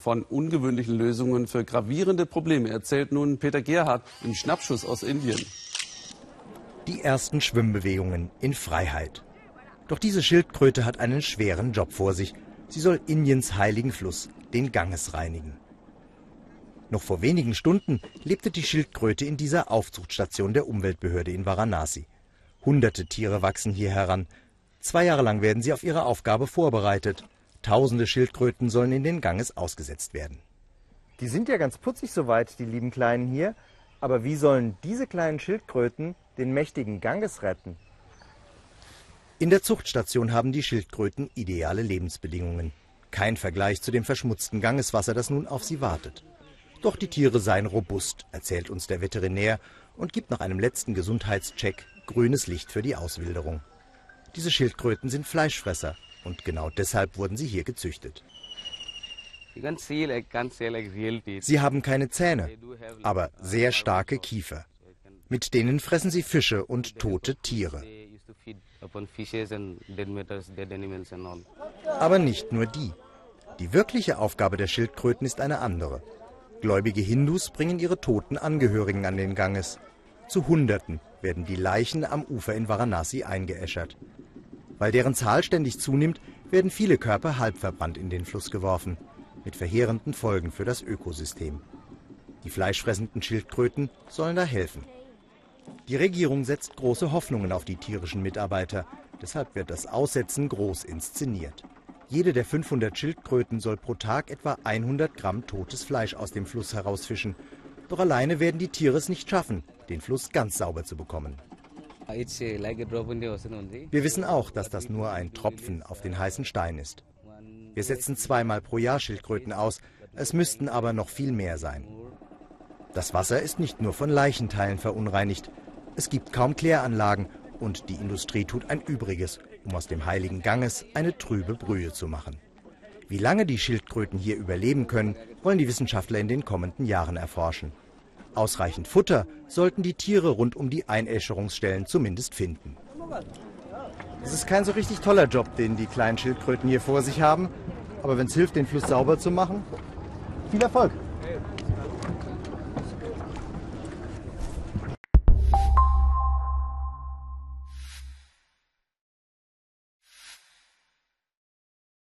Von ungewöhnlichen Lösungen für gravierende Probleme erzählt nun Peter Gerhardt im Schnappschuss aus Indien. Die ersten Schwimmbewegungen in Freiheit. Doch diese Schildkröte hat einen schweren Job vor sich. Sie soll Indiens heiligen Fluss, den Ganges, reinigen. Noch vor wenigen Stunden lebte die Schildkröte in dieser Aufzuchtstation der Umweltbehörde in Varanasi. Hunderte Tiere wachsen hier heran. Zwei Jahre lang werden sie auf ihre Aufgabe vorbereitet. Tausende Schildkröten sollen in den Ganges ausgesetzt werden. Die sind ja ganz putzig soweit, die lieben Kleinen hier. Aber wie sollen diese kleinen Schildkröten den mächtigen Ganges retten? In der Zuchtstation haben die Schildkröten ideale Lebensbedingungen. Kein Vergleich zu dem verschmutzten Gangeswasser, das nun auf sie wartet. Doch die Tiere seien robust, erzählt uns der Veterinär und gibt nach einem letzten Gesundheitscheck grünes Licht für die Auswilderung. Diese Schildkröten sind Fleischfresser und genau deshalb wurden sie hier gezüchtet. Sie haben keine Zähne, aber sehr starke Kiefer. Mit denen fressen sie Fische und tote Tiere. Aber nicht nur die. Die wirkliche Aufgabe der Schildkröten ist eine andere. Gläubige Hindus bringen ihre toten Angehörigen an den Ganges. Zu Hunderten werden die Leichen am Ufer in Varanasi eingeäschert. Weil deren Zahl ständig zunimmt, werden viele Körper halb verbrannt in den Fluss geworfen, mit verheerenden Folgen für das Ökosystem. Die fleischfressenden Schildkröten sollen da helfen. Die Regierung setzt große Hoffnungen auf die tierischen Mitarbeiter, deshalb wird das Aussetzen groß inszeniert. Jede der 500 Schildkröten soll pro Tag etwa 100 Gramm totes Fleisch aus dem Fluss herausfischen. Doch alleine werden die Tiere es nicht schaffen, den Fluss ganz sauber zu bekommen. Wir wissen auch, dass das nur ein Tropfen auf den heißen Stein ist. Wir setzen zweimal pro Jahr Schildkröten aus, es müssten aber noch viel mehr sein. Das Wasser ist nicht nur von Leichenteilen verunreinigt. Es gibt kaum Kläranlagen und die Industrie tut ein Übriges, um aus dem heiligen Ganges eine trübe Brühe zu machen. Wie lange die Schildkröten hier überleben können, wollen die Wissenschaftler in den kommenden Jahren erforschen. Ausreichend Futter sollten die Tiere rund um die Einäscherungsstellen zumindest finden. Es ist kein so richtig toller Job, den die kleinen Schildkröten hier vor sich haben. Aber wenn es hilft, den Fluss sauber zu machen, viel Erfolg!